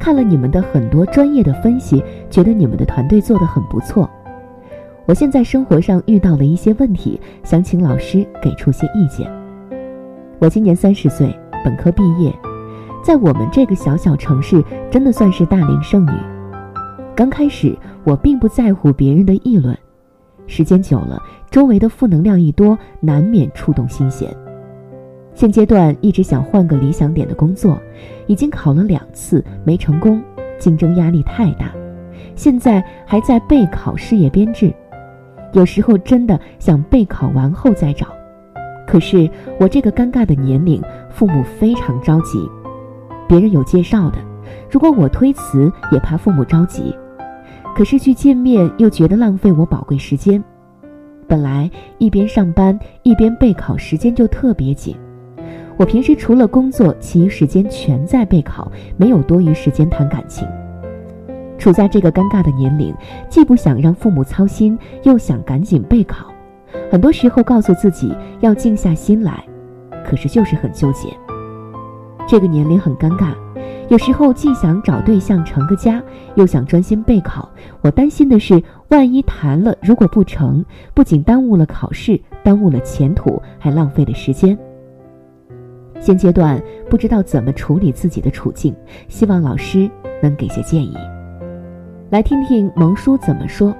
看了你们的很多专业的分析，觉得你们的团队做得很不错。我现在生活上遇到了一些问题，想请老师给出些意见。我今年三十岁，本科毕业，在我们这个小小城市，真的算是大龄剩女。刚开始我并不在乎别人的议论，时间久了，周围的负能量一多，难免触动心弦。现阶段一直想换个理想点的工作，已经考了两次没成功，竞争压力太大，现在还在备考事业编制，有时候真的想备考完后再找，可是我这个尴尬的年龄，父母非常着急，别人有介绍的，如果我推辞也怕父母着急，可是去见面又觉得浪费我宝贵时间，本来一边上班一边备考，时间就特别紧。我平时除了工作，其余时间全在备考，没有多余时间谈感情。处在这个尴尬的年龄，既不想让父母操心，又想赶紧备考。很多时候告诉自己要静下心来，可是就是很纠结。这个年龄很尴尬，有时候既想找对象成个家，又想专心备考。我担心的是，万一谈了，如果不成，不仅耽误了考试，耽误了前途，还浪费了时间。现阶段不知道怎么处理自己的处境，希望老师能给些建议。来听听萌叔怎么说。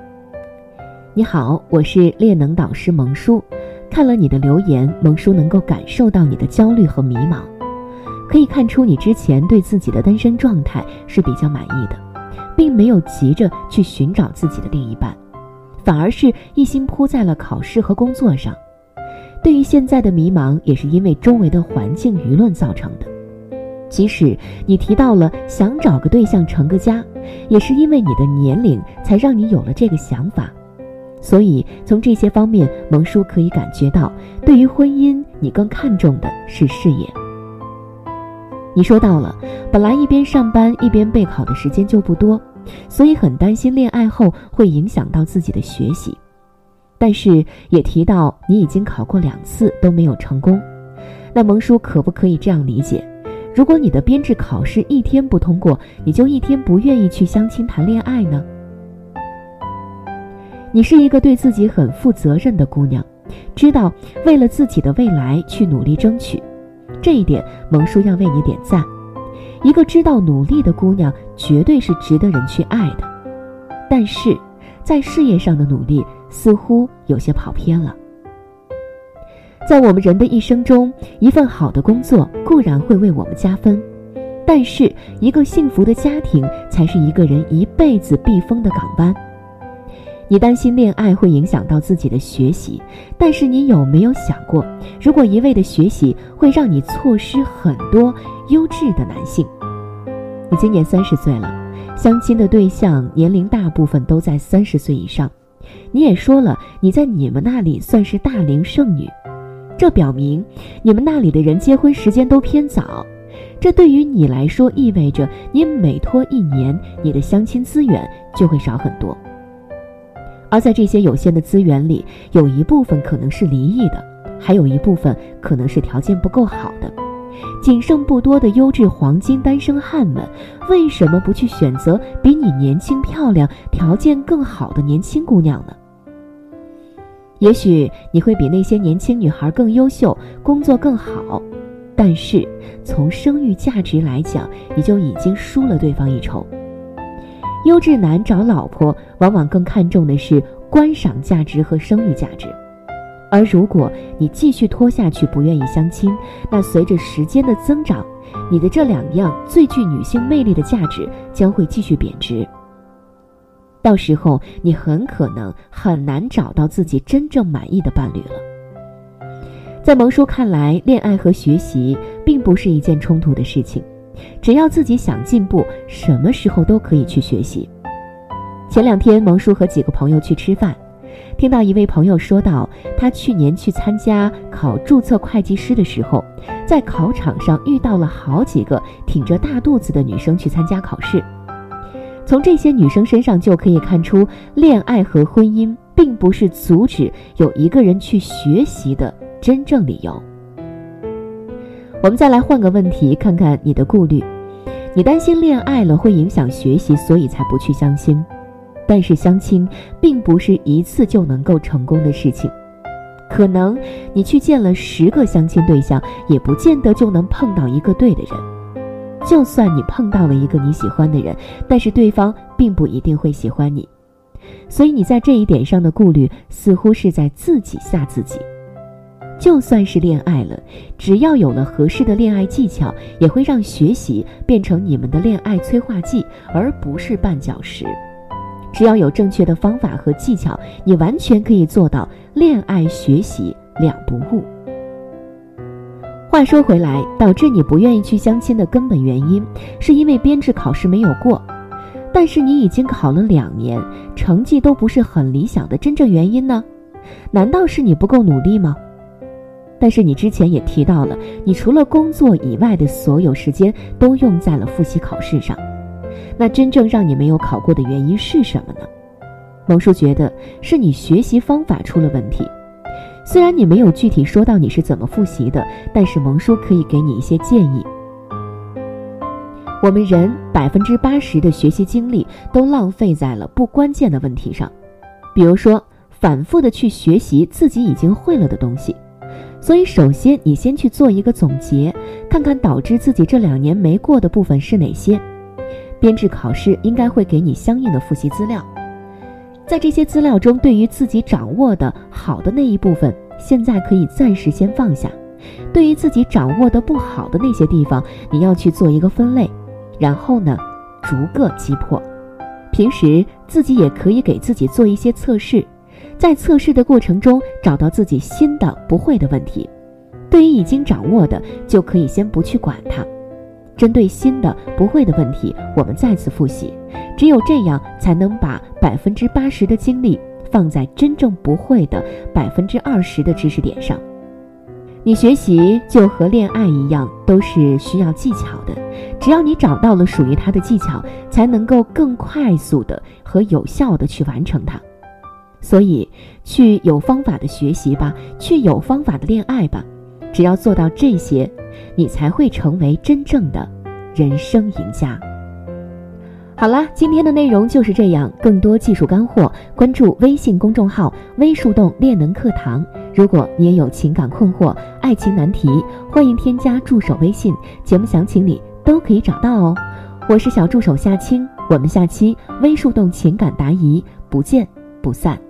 你好，我是恋能导师萌叔，看了你的留言，萌叔能够感受到你的焦虑和迷茫，可以看出你之前对自己的单身状态是比较满意的，并没有急着去寻找自己的另一半，反而是一心扑在了考试和工作上。对于现在的迷茫，也是因为周围的环境舆论造成的。即使你提到了想找个对象成个家，也是因为你的年龄才让你有了这个想法。所以从这些方面，萌叔可以感觉到，对于婚姻，你更看重的是事业。你说到了，本来一边上班一边备考的时间就不多，所以很担心恋爱后会影响到自己的学习。但是也提到你已经考过两次都没有成功，那萌叔可不可以这样理解？如果你的编制考试一天不通过，你就一天不愿意去相亲谈恋爱呢？你是一个对自己很负责任的姑娘，知道为了自己的未来去努力争取，这一点萌叔要为你点赞。一个知道努力的姑娘，绝对是值得人去爱的。但是在事业上的努力。似乎有些跑偏了。在我们人的一生中，一份好的工作固然会为我们加分，但是一个幸福的家庭才是一个人一辈子避风的港湾。你担心恋爱会影响到自己的学习，但是你有没有想过，如果一味的学习会让你错失很多优质的男性？你今年三十岁了，相亲的对象年龄大部分都在三十岁以上。你也说了，你在你们那里算是大龄剩女，这表明你们那里的人结婚时间都偏早，这对于你来说意味着你每拖一年，你的相亲资源就会少很多。而在这些有限的资源里，有一部分可能是离异的，还有一部分可能是条件不够好的。仅剩不多的优质黄金单身汉们，为什么不去选择比你年轻、漂亮、条件更好的年轻姑娘呢？也许你会比那些年轻女孩更优秀，工作更好，但是从生育价值来讲，你就已经输了对方一筹。优质男找老婆，往往更看重的是观赏价值和生育价值，而如果你继续拖下去，不愿意相亲，那随着时间的增长，你的这两样最具女性魅力的价值将会继续贬值。到时候，你很可能很难找到自己真正满意的伴侣了。在萌叔看来，恋爱和学习并不是一件冲突的事情，只要自己想进步，什么时候都可以去学习。前两天，萌叔和几个朋友去吃饭，听到一位朋友说到，他去年去参加考注册会计师的时候，在考场上遇到了好几个挺着大肚子的女生去参加考试。从这些女生身上就可以看出，恋爱和婚姻并不是阻止有一个人去学习的真正理由。我们再来换个问题，看看你的顾虑。你担心恋爱了会影响学习，所以才不去相亲。但是相亲并不是一次就能够成功的事情，可能你去见了十个相亲对象，也不见得就能碰到一个对的人。就算你碰到了一个你喜欢的人，但是对方并不一定会喜欢你，所以你在这一点上的顾虑似乎是在自己吓自己。就算是恋爱了，只要有了合适的恋爱技巧，也会让学习变成你们的恋爱催化剂，而不是绊脚石。只要有正确的方法和技巧，你完全可以做到恋爱学习两不误。话说回来，导致你不愿意去相亲的根本原因，是因为编制考试没有过。但是你已经考了两年，成绩都不是很理想的真正原因呢？难道是你不够努力吗？但是你之前也提到了，你除了工作以外的所有时间都用在了复习考试上。那真正让你没有考过的原因是什么呢？萌叔觉得是你学习方法出了问题。虽然你没有具体说到你是怎么复习的，但是萌叔可以给你一些建议。我们人百分之八十的学习精力都浪费在了不关键的问题上，比如说反复的去学习自己已经会了的东西。所以，首先你先去做一个总结，看看导致自己这两年没过的部分是哪些。编制考试应该会给你相应的复习资料。在这些资料中，对于自己掌握的好的那一部分，现在可以暂时先放下；对于自己掌握的不好的那些地方，你要去做一个分类，然后呢，逐个击破。平时自己也可以给自己做一些测试，在测试的过程中找到自己新的不会的问题。对于已经掌握的，就可以先不去管它。针对新的不会的问题，我们再次复习。只有这样，才能把百分之八十的精力放在真正不会的百分之二十的知识点上。你学习就和恋爱一样，都是需要技巧的。只要你找到了属于它的技巧，才能够更快速的和有效的去完成它。所以，去有方法的学习吧，去有方法的恋爱吧。只要做到这些。你才会成为真正的人生赢家。好了，今天的内容就是这样。更多技术干货，关注微信公众号“微树洞练能课堂”。如果你也有情感困惑、爱情难题，欢迎添加助手微信，节目详情里都可以找到哦。我是小助手夏青，我们下期微树洞情感答疑不见不散。